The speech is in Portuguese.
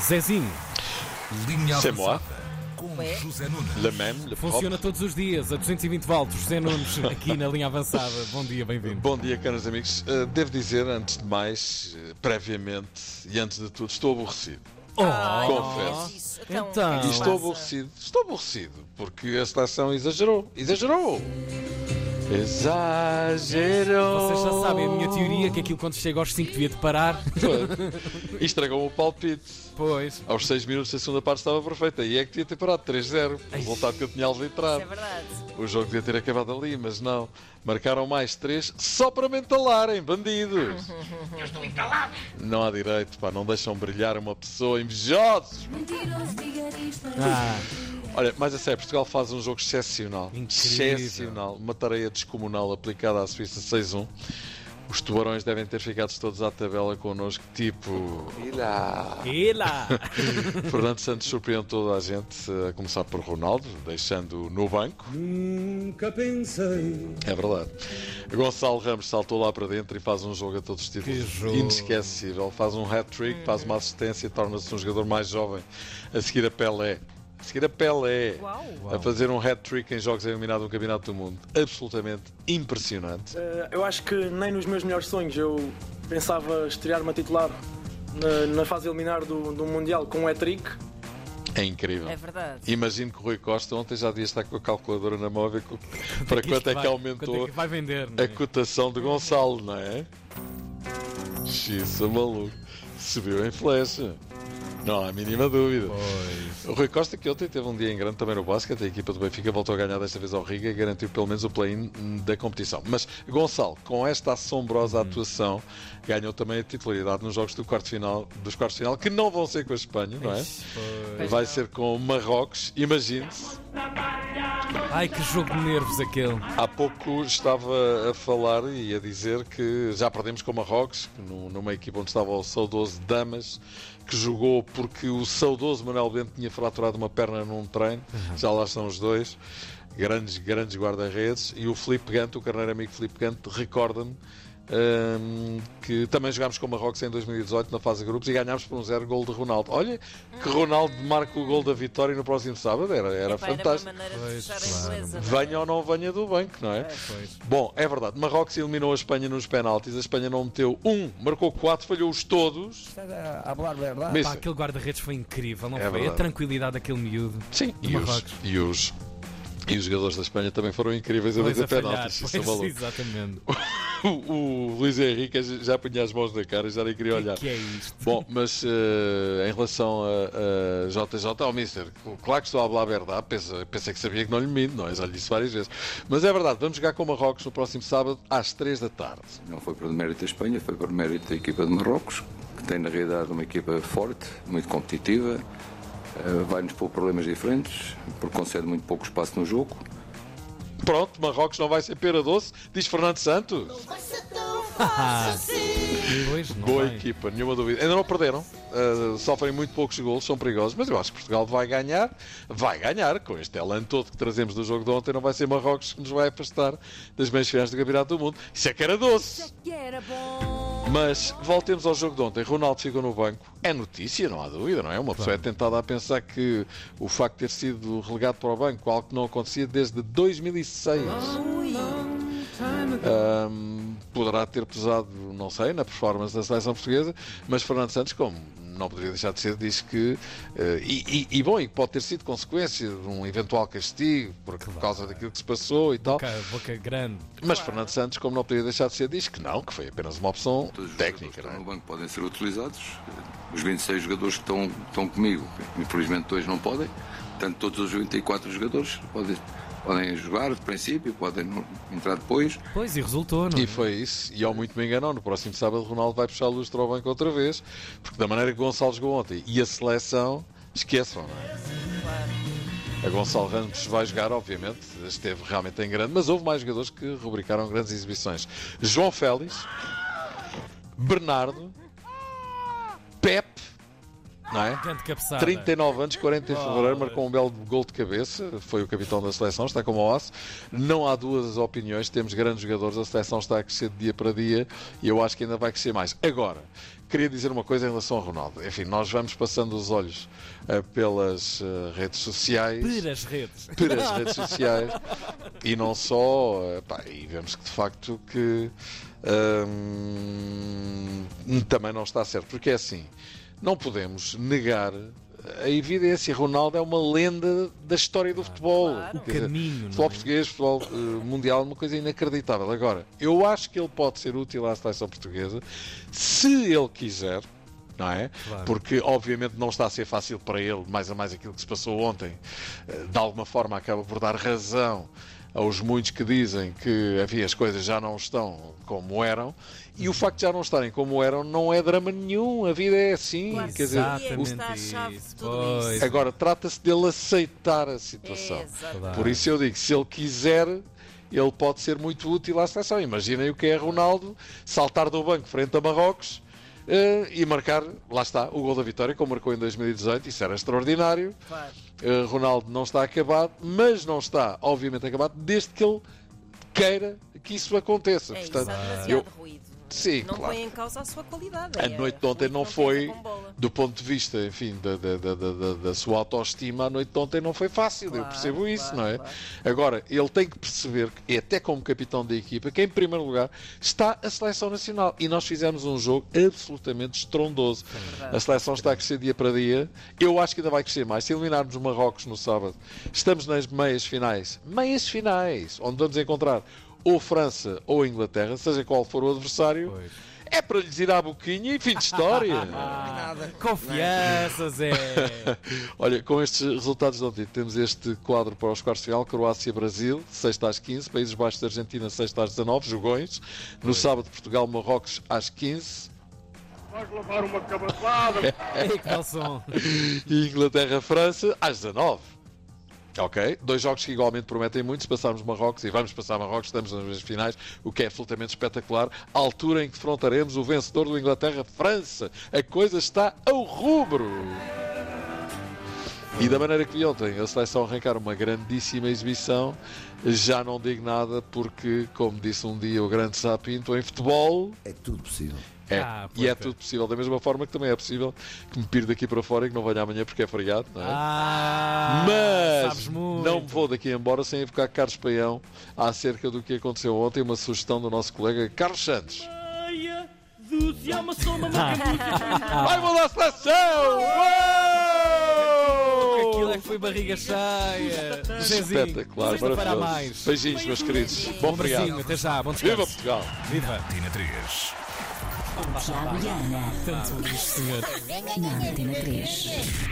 Zezinho, Linha C'est moi. avançada com? José Nunes. Le même, le funciona propre. todos os dias a 220 volts. José Nunes, aqui na linha avançada. Bom dia, bem-vindo. Bom dia, caros amigos. Uh, devo dizer, antes de mais, uh, previamente e antes de tudo, estou aborrecido. Oh, Confesso. isso. Então, Então. é E estou aborrecido. Estou aborrecido porque a seleção exagerou. Exagerou! Exagerou! Vocês já sabem a minha teoria que aquilo quando chega aos 5 devia de parar. E estragou o palpite. Pois. Aos 6 minutos da segunda parte estava perfeita. E é que devia ter parado 3-0. O resultado que eu tinha Isso é arbitrado. verdade. O jogo devia ter acabado ali, mas não. Marcaram mais 3 só para me entalarem, bandidos. Não há direito, pá. Não deixam brilhar uma pessoa invejosos. Ah, Olha, mas a sério, Portugal faz um jogo excepcional. Incrível. Excepcional. Uma tarefa descomunal aplicada à Suíça 6-1. Os tubarões devem ter ficado todos à tabela connosco, tipo. E lá? e lá. Fernando Santos surpreendeu toda a gente, a começar por Ronaldo, deixando no banco. Nunca pensei. É verdade. Gonçalo Ramos saltou lá para dentro e faz um jogo a todos os títulos inesquecível. Faz um hat-trick, faz uma assistência, torna-se um jogador mais jovem. A seguir a Pelé. A seguir a Pelé. Uau. A fazer um hat-trick em jogos eliminados no Campeonato do Mundo. Absolutamente impressionante. Eh, eu acho que nem nos meus melhores sonhos eu pensava estrear-me a titular na, na fase eliminar do, do Mundial com um hat-trick. É incrível. É verdade. Imagino que o Rui Costa ontem já devia estar com a calculadora na mão a ver co- para quanto é que vai- aumentou é que vai vender? não a é? cotação de Gonçalo, não é? Xiça maluco. Subiu em flecha. Não há a mínima dúvida. Pois. O Rui Costa, que ontem teve um dia em grande também no basquete, a equipa do Benfica voltou a ganhar desta vez ao Riga e garantiu pelo menos o play-in da competição. Mas Gonçalo, com esta assombrosa atuação, ganhou também a titularidade nos jogos do quarto final, dos quartos de final, que não vão ser com a Espanha, não é? Pois. Vai ser com o Marrocos, imagine-se. Ai, que jogo de nervos aquele. Há pouco estava a falar e a dizer que já perdemos com o Marrocos, numa equipa onde estava o saudoso Damas, que jogou porque o saudoso Manuel Bento tinha fraturado uma perna num treino, já lá estão os dois, grandes, grandes guarda-redes, e o Felipe Gante, o carneiro amigo Felipe Gante, recorda-me que também jogámos com o Marrocos em 2018 na fase de grupos e ganhámos por um zero gol de Ronaldo. Olha que Ronaldo marca o gol da vitória no próximo sábado, era, era Epá, Era uma fantástico. maneira de Pois, claro. a inglesa. Venha ou não venha do banco, não é? Pois. Bom, é verdade. Marrocos eliminou a Espanha nos penaltis. A Espanha não meteu um, marcou quatro, falhou-os todos. Mas- Pá, aquele guarda-redes foi incrível, não É foi? verdade. A tranquilidade daquele miúdo. Sim, e os, Marrocos. e, os, e os jogadores da Espanha também foram incríveis a fazer a falhar. penaltis. Isso é Pois, exatamente. O, o Luís Henrique já punha as mãos na cara e já nem queria olhar. Que é isto? Bom, mas eh, em relação a, a JJ, ao Mister, claro que estou a falar a verdade, pensa, pensei que sabia que não lhe minto, não é? Já lhe disse várias vezes. Mas é verdade, vamos jogar com o Marrocos no próximo sábado às 3 da tarde. Não foi por mérito da Espanha, foi por mérito da equipa de Marrocos, que tem na realidade uma equipa forte, muito competitiva, eh, vai-nos pôr problemas diferentes, porque concede muito pouco espaço no jogo. Pronto, Marrocos não vai ser pera doce, diz Fernando Santos. Pois, não Boa vai. equipa, nenhuma dúvida. Ainda não perderam, uh, sofrem muito poucos golos, são perigosos, mas eu acho que Portugal vai ganhar, vai ganhar, com este elan todo que trazemos do jogo de ontem, não vai ser Marrocos que nos vai afastar das meias finais do Campeonato do Mundo. Isso é que era doce! Que era bom. Mas voltemos ao jogo de ontem. Ronaldo ficou no banco. É notícia, não há dúvida, não é? Uma pessoa é tentada a pensar que o facto de ter sido relegado para o banco, algo que não acontecia desde 2006. Ahm, poderá ter pesado, não sei, na performance da seleção portuguesa, mas Fernando Santos, como não poderia deixar de ser, diz que. eh, e, e- e bom, e pode ter sido consequência de um eventual castigo por, por causa daquilo que se passou e tal. Boca, boca grande. Mas Fernando Santos, como não poderia deixar de ser, diz que não, que foi apenas uma opção Todos os técnica. jogadores que não estão é? no banco podem ser utilizados. Os 26 jogadores que estão, estão comigo, infelizmente dois não podem. Portanto, todos os 24 jogadores podem, podem jogar de princípio, podem entrar depois. Pois, e resultou, não é? E foi isso, e ao muito me enganou, no próximo sábado Ronaldo vai puxar a lustre ao banco outra vez, porque da maneira que Gonçalo jogou ontem e a seleção, esqueçam, não é? A Gonçalo Ramos vai jogar, obviamente, esteve realmente em grande, mas houve mais jogadores que rubricaram grandes exibições. João Félix, Bernardo, Pepe não é? Grande cabeçada. 39 anos, 40 em fevereiro, marcou um belo gol de cabeça, foi o capitão da seleção, está como o osso. Não há duas opiniões, temos grandes jogadores, a seleção está a crescer de dia para dia e eu acho que ainda vai crescer mais. Agora, queria dizer uma coisa em relação ao Ronaldo. Enfim, nós vamos passando os olhos eh, pelas eh, redes sociais. Per as redes. Per as redes sociais e não só, eh, pá, e vemos que de facto que hum, também não está certo, porque é assim, não podemos negar a evidência, Ronaldo é uma lenda da história do futebol. O Quer dizer, caminho, futebol é? português, futebol eh, mundial, uma coisa inacreditável. Agora, eu acho que ele pode ser útil à seleção portuguesa se ele quiser. Não é? Claro. Porque, obviamente, não está a ser fácil para ele, mais a mais aquilo que se passou ontem, eh, de alguma forma acaba por dar razão aos muitos que dizem que enfim, as coisas já não estão como eram. E o facto de já não estarem como eram não é drama nenhum, a vida é assim. Claro quer dizer, que sim, é está a chave de tudo pois. isso. agora trata-se dele aceitar a situação. É. Por isso eu digo, se ele quiser, ele pode ser muito útil à seleção. Imaginem o que é Ronaldo saltar do banco frente a Marrocos e marcar, lá está, o gol da vitória, como marcou em 2018. Isso era extraordinário. Claro. Eh, Ronaldo não está acabado, mas não está, obviamente, acabado, desde que ele queira que isso aconteça. É isso, Portanto, há demasiado eu- ruído. Sim, não claro. põe em causa a sua qualidade. A é noite de ontem não foi, do ponto de vista, enfim, da, da, da, da- sua autoestima, a noite de ontem não foi fácil, eu Claro, percebo isso, claro, não é? claro. Agora, ele tem que perceber, e até como capitão da equipa, que em primeiro lugar está a seleção nacional. E nós fizemos um jogo absolutamente estrondoso. A seleção está a crescer dia para dia. Eu acho que ainda vai crescer mais. Se eliminarmos o Marrocos no sábado, estamos nas meias finais. Meias finais, onde vamos encontrar ou França ou Inglaterra, seja qual for o adversário. Pois. É para lhes ir à boquinha e fim de história. Confianças, é. Olha, com estes resultados de ontem, temos este quadro para os quartos de final: Croácia-Brasil, sexta às 15, Países Baixos da Argentina, sexta às 19, jogões. No sábado, Portugal-Marrocos às 15 Ei, que belo som. e Inglaterra-França às 19. Ok? Dois jogos que igualmente prometem muito. Se passarmos Marrocos e vamos passar Marrocos, estamos nas meias finais, o que é absolutamente espetacular. A altura em que defrontaremos o vencedor do Inglaterra-França. A coisa está ao rubro. E da maneira que vi ontem, a seleção arrancar uma grandíssima exibição, já não digo nada porque, como disse um dia o grande Sapinto, em futebol É tudo possível. É. Ah, e é tudo possível. Da mesma forma que também é possível que me pire daqui para fora e que não venha amanhã porque é feriado, não é? Ah, Mas sabes muito. não me vou daqui embora sem evocar Carlos Paião acerca do que aconteceu ontem. Uma sugestão do nosso colega Carlos Santos. Vai mudar a seleção! Uou! Aquilo é que foi barriga cheia. Zezinho, Espetacular, sexta-feira a maravilhoso. mais. Beijinhos, meus queridos. Bom feriado. até já. Bom Viva descanso. Portugal! Viva. Antena 3. Tiago e Ana, Tanto isto, na Antena 3.